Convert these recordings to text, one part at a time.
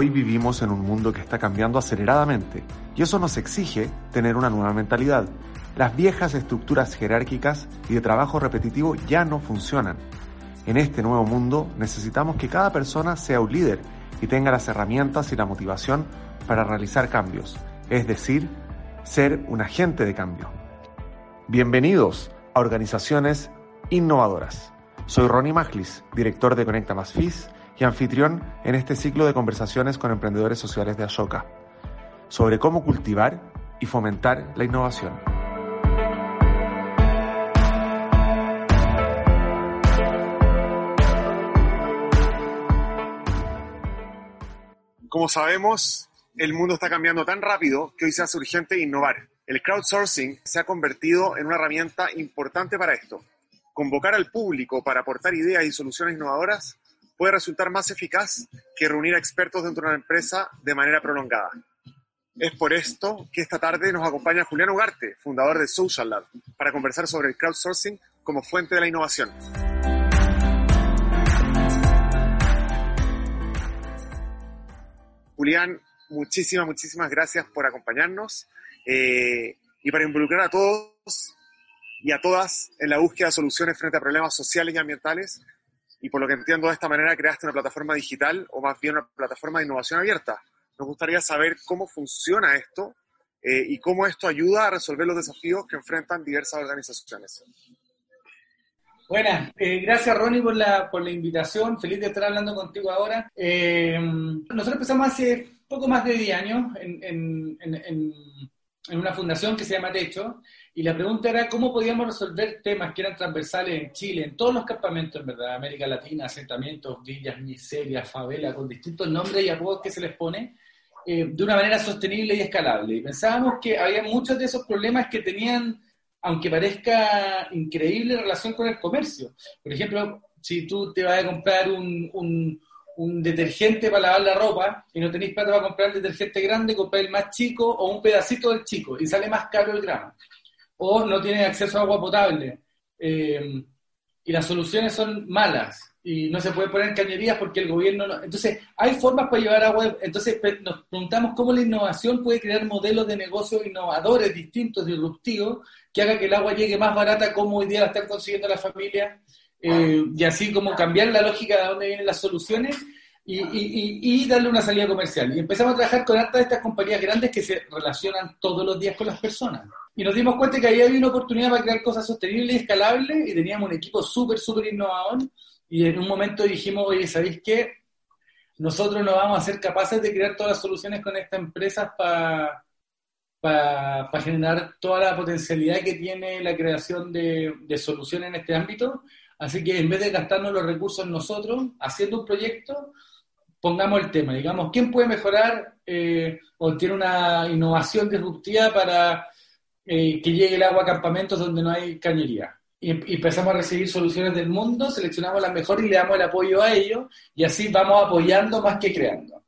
Hoy vivimos en un mundo que está cambiando aceleradamente y eso nos exige tener una nueva mentalidad. Las viejas estructuras jerárquicas y de trabajo repetitivo ya no funcionan. En este nuevo mundo necesitamos que cada persona sea un líder y tenga las herramientas y la motivación para realizar cambios, es decir, ser un agente de cambio. Bienvenidos a Organizaciones Innovadoras. Soy Ronnie Maglis, director de Conecta Más FIS y anfitrión en este ciclo de conversaciones con emprendedores sociales de Ashoka sobre cómo cultivar y fomentar la innovación. Como sabemos, el mundo está cambiando tan rápido que hoy se hace urgente innovar. El crowdsourcing se ha convertido en una herramienta importante para esto. Convocar al público para aportar ideas y soluciones innovadoras puede resultar más eficaz que reunir a expertos dentro de una empresa de manera prolongada. Es por esto que esta tarde nos acompaña Julián Ugarte, fundador de Social Lab, para conversar sobre el crowdsourcing como fuente de la innovación. Julián, muchísimas, muchísimas gracias por acompañarnos eh, y para involucrar a todos y a todas en la búsqueda de soluciones frente a problemas sociales y ambientales y por lo que entiendo de esta manera creaste una plataforma digital o más bien una plataforma de innovación abierta. Nos gustaría saber cómo funciona esto eh, y cómo esto ayuda a resolver los desafíos que enfrentan diversas organizaciones. Buenas, eh, gracias Ronnie por la, por la invitación, feliz de estar hablando contigo ahora. Eh, nosotros empezamos hace poco más de 10 años en, en, en, en una fundación que se llama Techo y la pregunta era cómo podíamos resolver temas que eran transversales en Chile, en todos los campamentos, en verdad, América Latina, asentamientos, villas, miserias, favelas, con distintos nombres y apodos que se les pone, eh, de una manera sostenible y escalable. Y pensábamos que había muchos de esos problemas que tenían, aunque parezca increíble, relación con el comercio. Por ejemplo, si tú te vas a comprar un, detergente para lavar la ropa y no tenéis plata para comprar el detergente grande, comprar el más chico o un pedacito del chico y sale más caro el gramo o no tienen acceso a agua potable. Eh, y las soluciones son malas y no se puede poner cañerías porque el gobierno no... Entonces, hay formas para llevar agua. Entonces, nos preguntamos cómo la innovación puede crear modelos de negocio innovadores, distintos, disruptivos, que haga que el agua llegue más barata como hoy día la están consiguiendo las familias, eh, y así como cambiar la lógica de dónde vienen las soluciones y, darle una salida comercial. Y empezamos a trabajar con hartas estas compañías grandes que se relacionan todos los días con las personas. Y nos dimos cuenta que ahí había una oportunidad para crear cosas sostenibles y escalables y teníamos un equipo súper, súper innovador. Y en un momento dijimos, oye, ¿sabéis qué? Nosotros no vamos a ser capaces de crear todas las soluciones con estas empresas para para generar toda la potencialidad que tiene la creación de, de soluciones en este ámbito. Así que en vez de gastarnos los recursos nosotros haciendo un proyecto, pongamos el tema, digamos, ¿quién puede mejorar eh, o tiene una innovación disruptiva para eh, que llegue el agua a campamentos donde no hay cañería? Y, empezamos a recibir soluciones del mundo, seleccionamos las mejores y le damos el apoyo a ellos, y así vamos apoyando más que creando.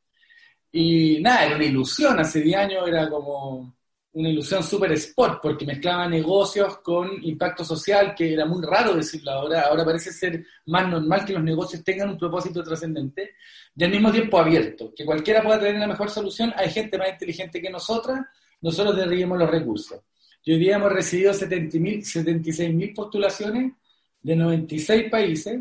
Y nada, era una ilusión, hace 10 años era como una ilusión súper sport, porque mezclaba negocios con impacto social, que era muy raro decirlo ahora, ahora parece ser más normal que los negocios tengan un propósito trascendente, y al mismo tiempo abierto, que cualquiera pueda tener la mejor solución, hay gente más inteligente que nosotras, nosotros derribamos los recursos. Y hoy día hemos recibido 76.000 postulaciones de 96 países,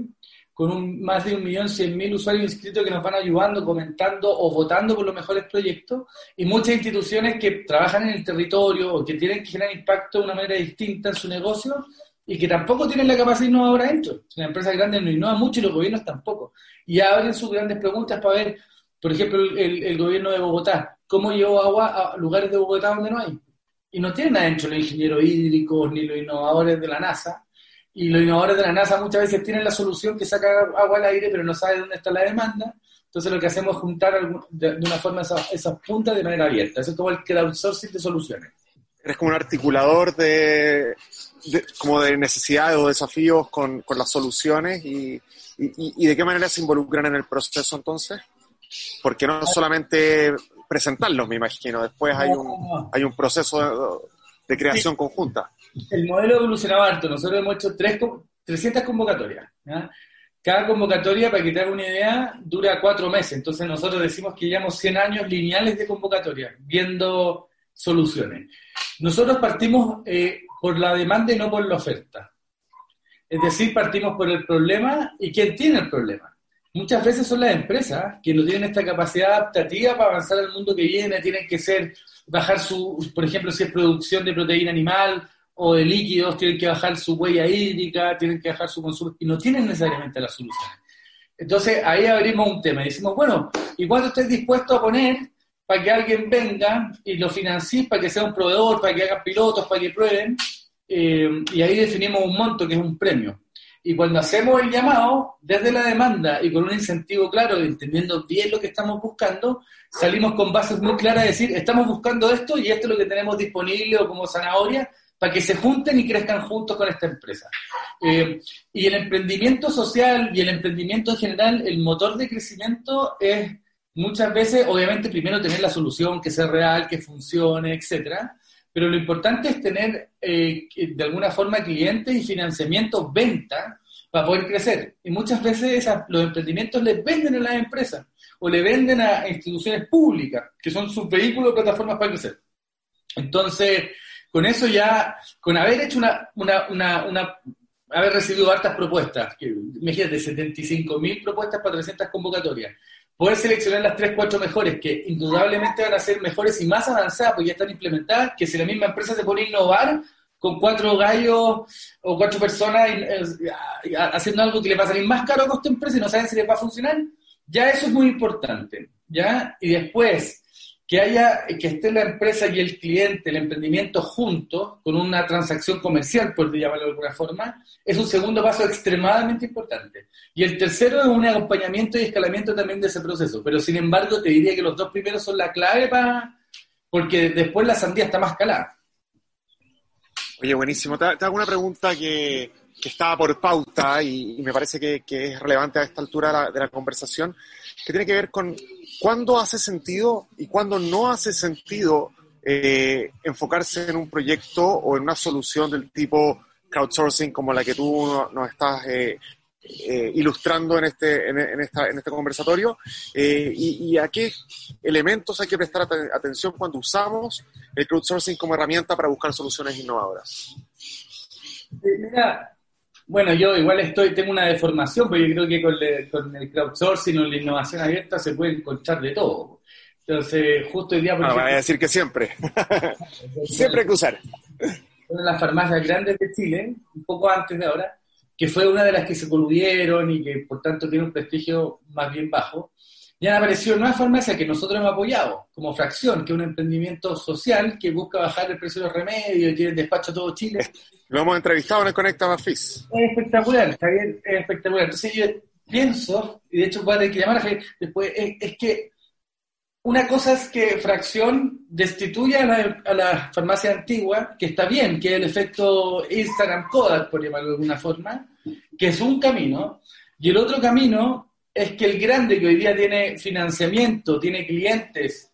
con un, más de 1.100.000 usuarios inscritos que nos van ayudando, comentando o votando por los mejores proyectos, y muchas instituciones que trabajan en el territorio o que tienen que generar impacto de una manera distinta en su negocio y que tampoco tienen la capacidad innovadora dentro. Las empresas grandes no innovan mucho y los gobiernos tampoco. Y abren sus grandes preguntas para ver, por ejemplo, el, el gobierno de Bogotá, ¿cómo llevó agua a lugares de Bogotá donde no hay? Y no tienen adentro los ingenieros hídricos ni los innovadores de la NASA, y los innovadores de la NASA muchas veces tienen la solución que saca agua al aire, pero no saben dónde está la demanda. Entonces lo que hacemos es juntar de, una forma esas, puntas de manera abierta. Eso es como el crowdsourcing de soluciones. Eres como un articulador de, como de necesidades o desafíos con, con las soluciones y, y, de qué manera se involucran en el proceso entonces. Porque no solamente presentarlos, me imagino, después hay un, hay un proceso de, creación conjunta el modelo evolucionaba harto. Nosotros hemos hecho tres, 300 convocatorias. cada convocatoria, para que te haga una idea, dura cuatro meses. Entonces nosotros decimos que llevamos 100 años lineales de convocatoria, viendo soluciones. Nosotros partimos eh, por la demanda y no por la oferta. Es decir, partimos por el problema y quién tiene el problema. Muchas veces son las empresas que no tienen esta capacidad adaptativa para avanzar al mundo que viene, tienen que ser, bajar su, por ejemplo, si es producción de proteína animal o de líquidos, tienen que bajar su huella hídrica, tienen que bajar su consumo, y no tienen necesariamente la solución. Entonces ahí abrimos un tema y decimos, bueno, ¿y cuánto estés dispuesto a poner para que alguien venga y lo financie, para que sea un proveedor, para que hagan pilotos, para que prueben? Eh, y ahí definimos un monto que es un premio. Y cuando hacemos el llamado, desde la demanda y con un incentivo claro, entendiendo bien lo que estamos buscando, salimos con bases muy claras de decir, estamos buscando esto y esto es lo que tenemos disponible o como zanahoria para que se junten y crezcan juntos con esta empresa. Eh, y el emprendimiento social y el emprendimiento en general, el motor de crecimiento es muchas veces, obviamente, primero tener la solución que sea real, que funcione, etcétera. Pero lo importante es tener eh, de alguna forma clientes y financiamiento, venta, para poder crecer. Y muchas veces los emprendimientos les venden a las empresas o le venden a instituciones públicas, que son sus vehículos plataformas para crecer. Entonces, con eso ya, con haber hecho una, una, una, una haber recibido hartas propuestas, que, imagínate, 75 mil propuestas para 300 convocatorias, poder seleccionar las 3, 4 mejores, que indudablemente van a ser mejores y más avanzadas, porque ya están implementadas, que si la misma empresa se pone a innovar con cuatro gallos o cuatro personas eh, haciendo algo que le va a salir más caro a costo empresa y no saben si les va a funcionar, ya eso es muy importante, ¿ya? Y después, que haya, que esté la empresa y el cliente, el emprendimiento juntos, con una transacción comercial, por llamarlo de alguna forma, es un segundo paso extremadamente importante. Y el tercero es un acompañamiento y escalamiento también de ese proceso. Pero sin embargo, te diría que los dos primeros son la clave para, porque después la sandía está más calada. Oye, buenísimo. Te, hago una pregunta que, que estaba por pauta y, me parece que, es relevante a esta altura de la conversación, que tiene que ver con cuándo hace sentido y cuándo no hace sentido eh, enfocarse en un proyecto o en una solución del tipo crowdsourcing como la que tú nos estás eh, eh, ilustrando en este, en, esta, en este conversatorio y, a qué elementos hay que prestar atención cuando usamos el crowdsourcing como herramienta para buscar soluciones innovadoras. Mira, bueno, yo igual estoy, tengo una deformación, pero yo creo que con, el crowdsourcing o la innovación abierta se puede encontrar de todo. Entonces, justo hoy día... Por ah, a decir que siempre. siempre hay que usar. Una de las farmacias grandes de Chile, un poco antes de ahora, que fue una de las que se coludieron y que por tanto tiene un prestigio más bien bajo, ya apareció una farmacia que nosotros hemos apoyado como fracción, que es un emprendimiento social que busca bajar el precio de los remedios y tiene despacho a todo Chile. Lo hemos entrevistado en el Conecta Mafis. Es espectacular, Javier, es espectacular. Entonces yo pienso, y de hecho voy a tener que llamar a Javier después, es, que una cosa es que fracción destituya a la, farmacia antigua, que está bien, que es el efecto Instagram Kodak, por llamarlo de alguna forma, que es un camino, y el otro camino es que el grande que hoy día tiene financiamiento, tiene clientes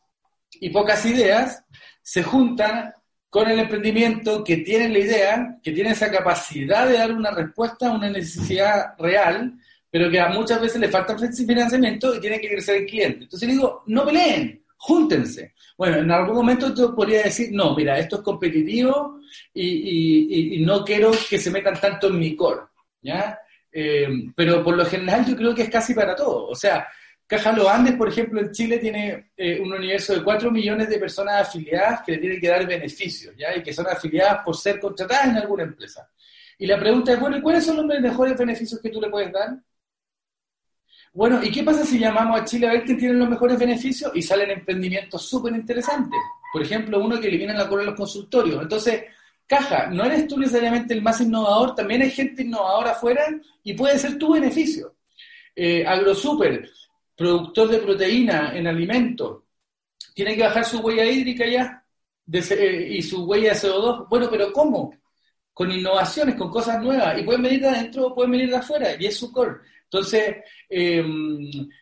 y pocas ideas, se junta con el emprendimiento que tiene la idea, que tiene esa capacidad de dar una respuesta a una necesidad real, pero que a muchas veces le falta financiamiento y tiene que crecer el cliente. Entonces digo, no peleen, júntense. Bueno, en algún momento yo podría decir, no, mira, esto es competitivo y, y no quiero que se metan tanto en mi core, ¿ya? Eh, pero por lo general yo creo que es casi para todo. O sea, Caja Los Andes, por ejemplo, en Chile tiene eh, un universo de 4 millones de personas afiliadas que le tienen que dar beneficios, ¿ya? Y que son afiliadas por ser contratadas en alguna empresa. Y la pregunta es, bueno, ¿y cuáles son los mejores beneficios que tú le puedes dar? Bueno, ¿y qué pasa si llamamos a Chile a ver quién tiene los mejores beneficios y salen emprendimientos súper interesantes? Por ejemplo, uno que elimina la cola de los consultorios. Entonces, caja, no eres tú necesariamente el más innovador, también hay gente innovadora afuera y puede ser tu beneficio. Eh, AgroSuper, productor de proteína en alimentos, tiene que bajar su huella hídrica ya eh, y su huella de CO2. Bueno, pero ¿cómo? Con innovaciones, con cosas nuevas. Y pueden venir de adentro o pueden venir de afuera, y es su core. Entonces, eh,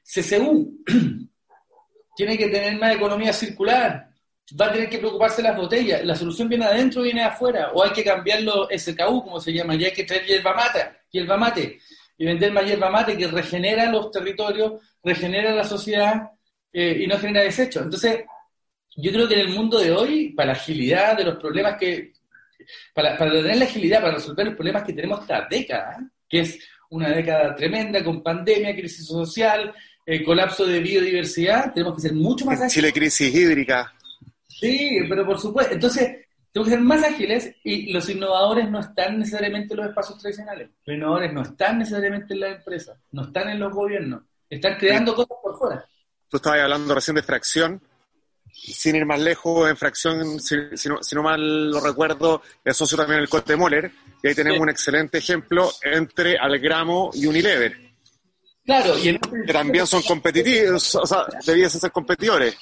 CCU tiene que tener más economía circular, va a tener que preocuparse las botellas. La solución viene adentro o viene afuera. O hay que cambiarlo SKU, como se llama, ya hay que traer hierba mate. Hierba mate. y vender más hierba mate que regenera los territorios, regenera la sociedad eh, y no genera desechos. Entonces, yo creo que en el mundo de hoy, para la agilidad de los problemas que, para, para tener la agilidad para resolver los problemas que tenemos esta década, que es una década tremenda con pandemia, crisis social, eh, colapso de biodiversidad, tenemos que ser mucho más ágiles. Chile crisis hídrica. Sí, pero por supuesto. Entonces, tenemos que ser más ágiles y los innovadores no están necesariamente en los espacios tradicionales. Los innovadores no están necesariamente en las empresas, no están en los gobiernos, están creando cosas por fuera. Tú estabas hablando recién de fracción. Sin ir más lejos, en fracción, si, no, mal lo recuerdo, es socio también el Cote Moller, y ahí tenemos un excelente ejemplo entre Algramo y Unilever. Claro, y que también son competitivos, o sea, debiesen ser competidores.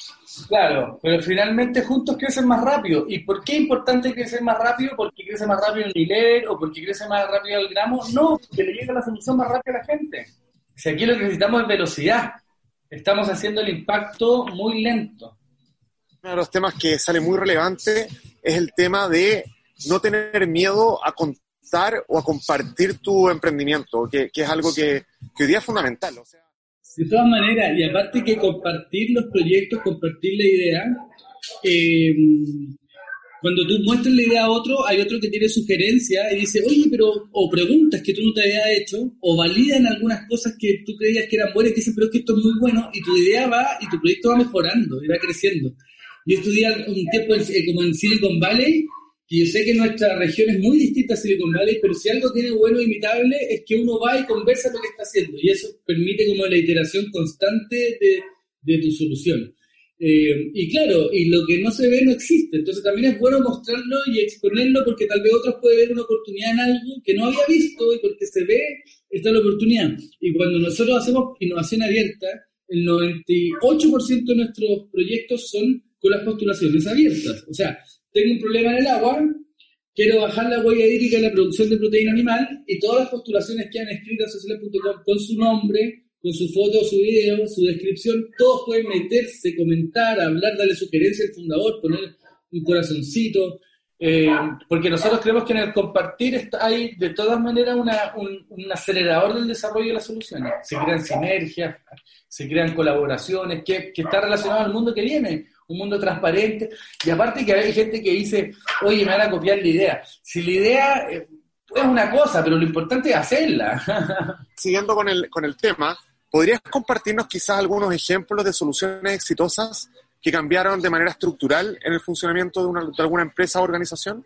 Claro, pero finalmente juntos crecen más rápido. ¿Y por qué es importante crecer más rápido? ¿Porque crece más rápido el nivel o porque crece más rápido el gramo? No, porque le llega la solución más rápido a la gente. Si aquí lo que necesitamos es velocidad, estamos haciendo el impacto muy lento. Uno de los temas que sale muy relevante es el tema de no tener miedo a contar o a compartir tu emprendimiento, que, es algo que, que hoy día es fundamental. De todas maneras, y aparte que compartir los proyectos, compartir la idea, eh, cuando tú muestras la idea a otro, hay otro que tiene sugerencias y dice, oye, pero, o preguntas que tú no te habías hecho, o validan algunas cosas que tú creías que eran buenas y dicen, pero es que esto es muy bueno, y tu idea va, y tu proyecto va mejorando, y va creciendo. Yo estudié un tiempo eh, como en Silicon Valley, y yo sé que nuestra región es muy distinta a Silicon Valley, pero si algo tiene bueno e imitable es que uno va y conversa lo que está haciendo y eso permite como la iteración constante de, de tu solución. Eh, y claro, y lo que no se ve no existe, entonces también es bueno mostrarlo y exponerlo porque tal vez otros pueden ver una oportunidad en algo que no había visto y porque se ve está la oportunidad. Y cuando nosotros hacemos innovación abierta, el 98% de nuestros proyectos son con las postulaciones abiertas. O sea, tengo un problema en el agua, quiero bajar la huella hídrica en la producción de proteína animal y todas las postulaciones que han escrito en sociales.com con su nombre, con su foto, su video, su descripción, todos pueden meterse, comentar, hablar, darle sugerencia al fundador, poner un corazoncito, eh, porque nosotros creemos que en el compartir hay de todas maneras un, acelerador del desarrollo de las soluciones. Se crean sinergias, se crean colaboraciones, que está relacionado al mundo que viene un mundo transparente. Y aparte que hay gente que dice, oye, me van a copiar la idea. Si la idea eh, es una cosa, pero lo importante es hacerla. Siguiendo con el, con el tema, ¿podrías compartirnos quizás algunos ejemplos de soluciones exitosas que cambiaron de manera estructural en el funcionamiento de, una, de alguna empresa o organización?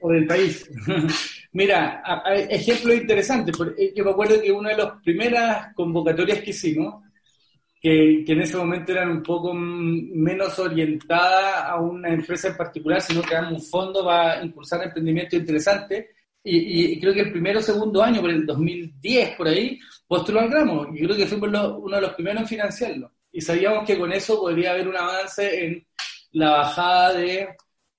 O del país. Mira, ejemplos interesantes. Eh, yo me acuerdo que una de las primeras convocatorias que hicimos, que, en ese momento eran un poco menos orientadas a una empresa en particular, sino que un fondo para impulsar emprendimiento interesante. Y, creo que el primero o segundo año, por el 2010, por ahí, postuló al gramo. Y creo que fuimos uno de los primeros en financiarlo. Y sabíamos que con eso podría haber un avance en la bajada de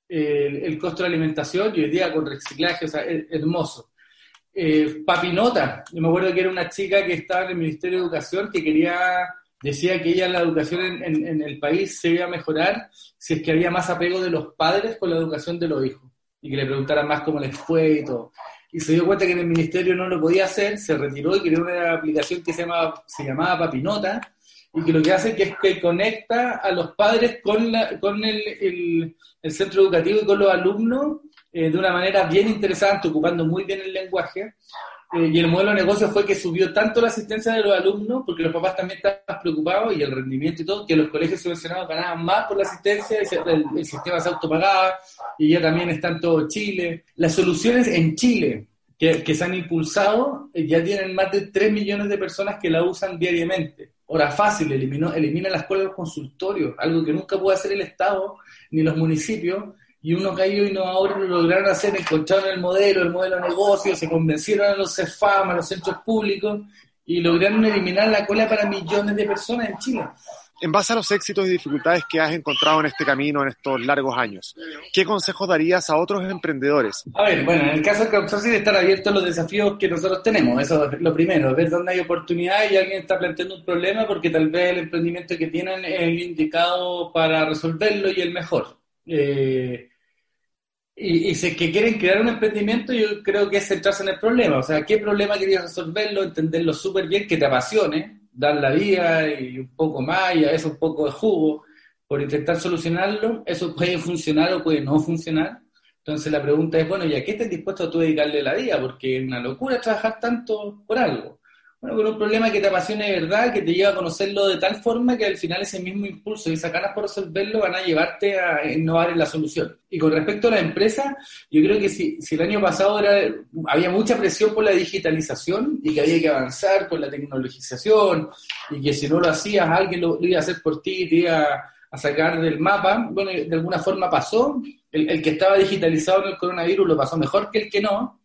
eh, el costo de alimentación y hoy día con reciclaje, o sea, es, hermoso. Eh, Papinota, yo me acuerdo que era una chica que estaba en el Ministerio de Educación que quería decía que ella la educación en, el país se iba a mejorar si es que había más apego de los padres con la educación de los hijos y que le preguntaran más cómo les fue y todo. Y se dio cuenta que en el ministerio no lo podía hacer, se retiró y creó una aplicación que se, llama, se llamaba Papinota y que lo que hace es que conecta a los padres con, la, con el, el, centro educativo y con los alumnos eh, de una manera bien interesante, ocupando muy bien el lenguaje eh, y el modelo de negocio fue que subió tanto la asistencia de los alumnos, porque los papás también estaban preocupados, y el rendimiento y todo, que los colegios subvencionados ganaban más por la asistencia, el, el sistema se autopagaba, y ya también está en todo Chile. Las soluciones en Chile que, que se han impulsado eh, ya tienen más de 3 millones de personas que la usan diariamente. Hora fácil, eliminó, elimina la escuela de los consultorios, algo que nunca puede hacer el Estado ni los municipios, y unos gallos innovadores lo lograron hacer, encontraron el modelo, el modelo de negocio, se convencieron a los CEFAM, a los centros públicos y lograron eliminar la cola para millones de personas en Chile. En base a los éxitos y dificultades que has encontrado en este camino en estos largos años, ¿qué consejos darías a otros emprendedores? A ver, bueno, en el caso de Crowdsourcing, estar abierto a los desafíos que nosotros tenemos, eso es lo primero, ver dónde hay oportunidad y alguien está planteando un problema porque tal vez el emprendimiento que tienen es el indicado para resolverlo y el mejor. Eh, Y, si es que quieren crear un emprendimiento, yo creo que es centrarse en el problema. O sea, ¿qué problema querías resolverlo? Entenderlo súper bien, que te apasione, dar la vida y un poco más, y a veces un poco de jugo, por intentar solucionarlo. Eso puede funcionar o puede no funcionar. Entonces la pregunta es, bueno, ¿y a qué estás dispuesto tú a dedicarle la vida? Porque es una locura trabajar tanto por algo. Bueno, con un problema que te apasione de verdad, que te lleva a conocerlo de tal forma que al final ese mismo impulso y esa ganas por resolverlo van a llevarte a innovar en la solución. Y con respecto a la empresa, yo creo que si, si el año pasado era, había mucha presión por la digitalización y que había que avanzar con la tecnologización y que si no lo hacías, alguien lo, iba a hacer por ti y te iba a sacar del mapa, bueno, de alguna forma pasó. El, el que estaba digitalizado en el coronavirus lo pasó mejor que el que no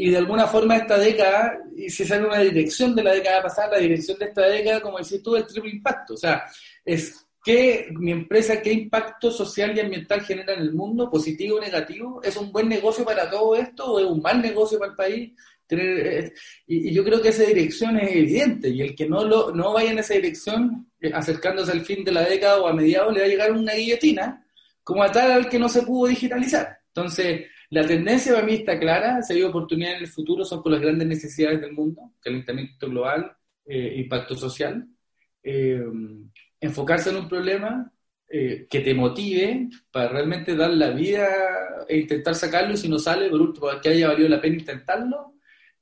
y de alguna forma esta década, y si sale una dirección de la década pasada, la dirección de esta década, como decís tú, el triple impacto. O sea, es que mi empresa, qué impacto social y ambiental genera en el mundo, positivo o negativo, es un buen negocio para todo esto o es un mal negocio para el país. Eh, y, yo creo que esa dirección es evidente y el que no, lo, no vaya en esa dirección, eh, acercándose al fin de la década o a mediados, le va a llegar una guillotina, como a tal al que no se pudo digitalizar. Entonces, la tendencia para mí está clara, si hay oportunidades en el futuro son con las grandes necesidades del mundo, calentamiento global, eh, impacto social. Eh, enfocarse en un problema eh, que te motive para realmente dar la vida e intentar sacarlo y si no sale, por último, que haya valido la pena intentarlo.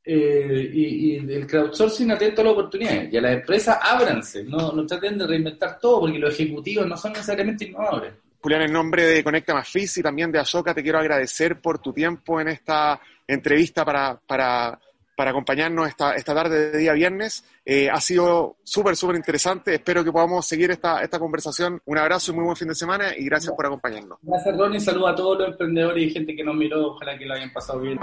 y, el crowdsourcing atento a las oportunidades. Y a las empresas ábranse, no traten de reinventar todo porque los ejecutivos no son necesariamente innovadores. Julián, en nombre de Conecta Más FIS y también de Ashoka, te quiero agradecer por tu tiempo en esta entrevista para, para, para acompañarnos esta, esta tarde de día viernes. Eh, ha sido súper, súper interesante. Espero que podamos seguir esta, esta conversación. Un abrazo y muy buen fin de semana y gracias por acompañarnos. Gracias, Ronnie. Saludos a todos los emprendedores y gente que nos miró. Ojalá que lo hayan pasado bien.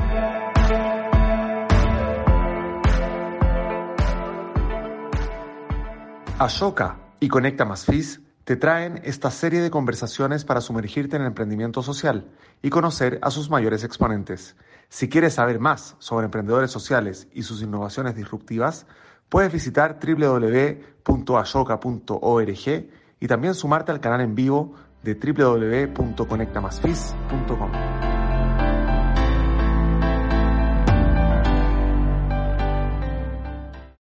Ashoka y Conecta Más FIS te traen esta serie de conversaciones para sumergirte en el emprendimiento social y conocer a sus mayores exponentes. Si quieres saber más sobre emprendedores sociales y sus innovaciones disruptivas, puedes visitar www.ashoka.org y también sumarte al canal en vivo de www.conectamasfis.com.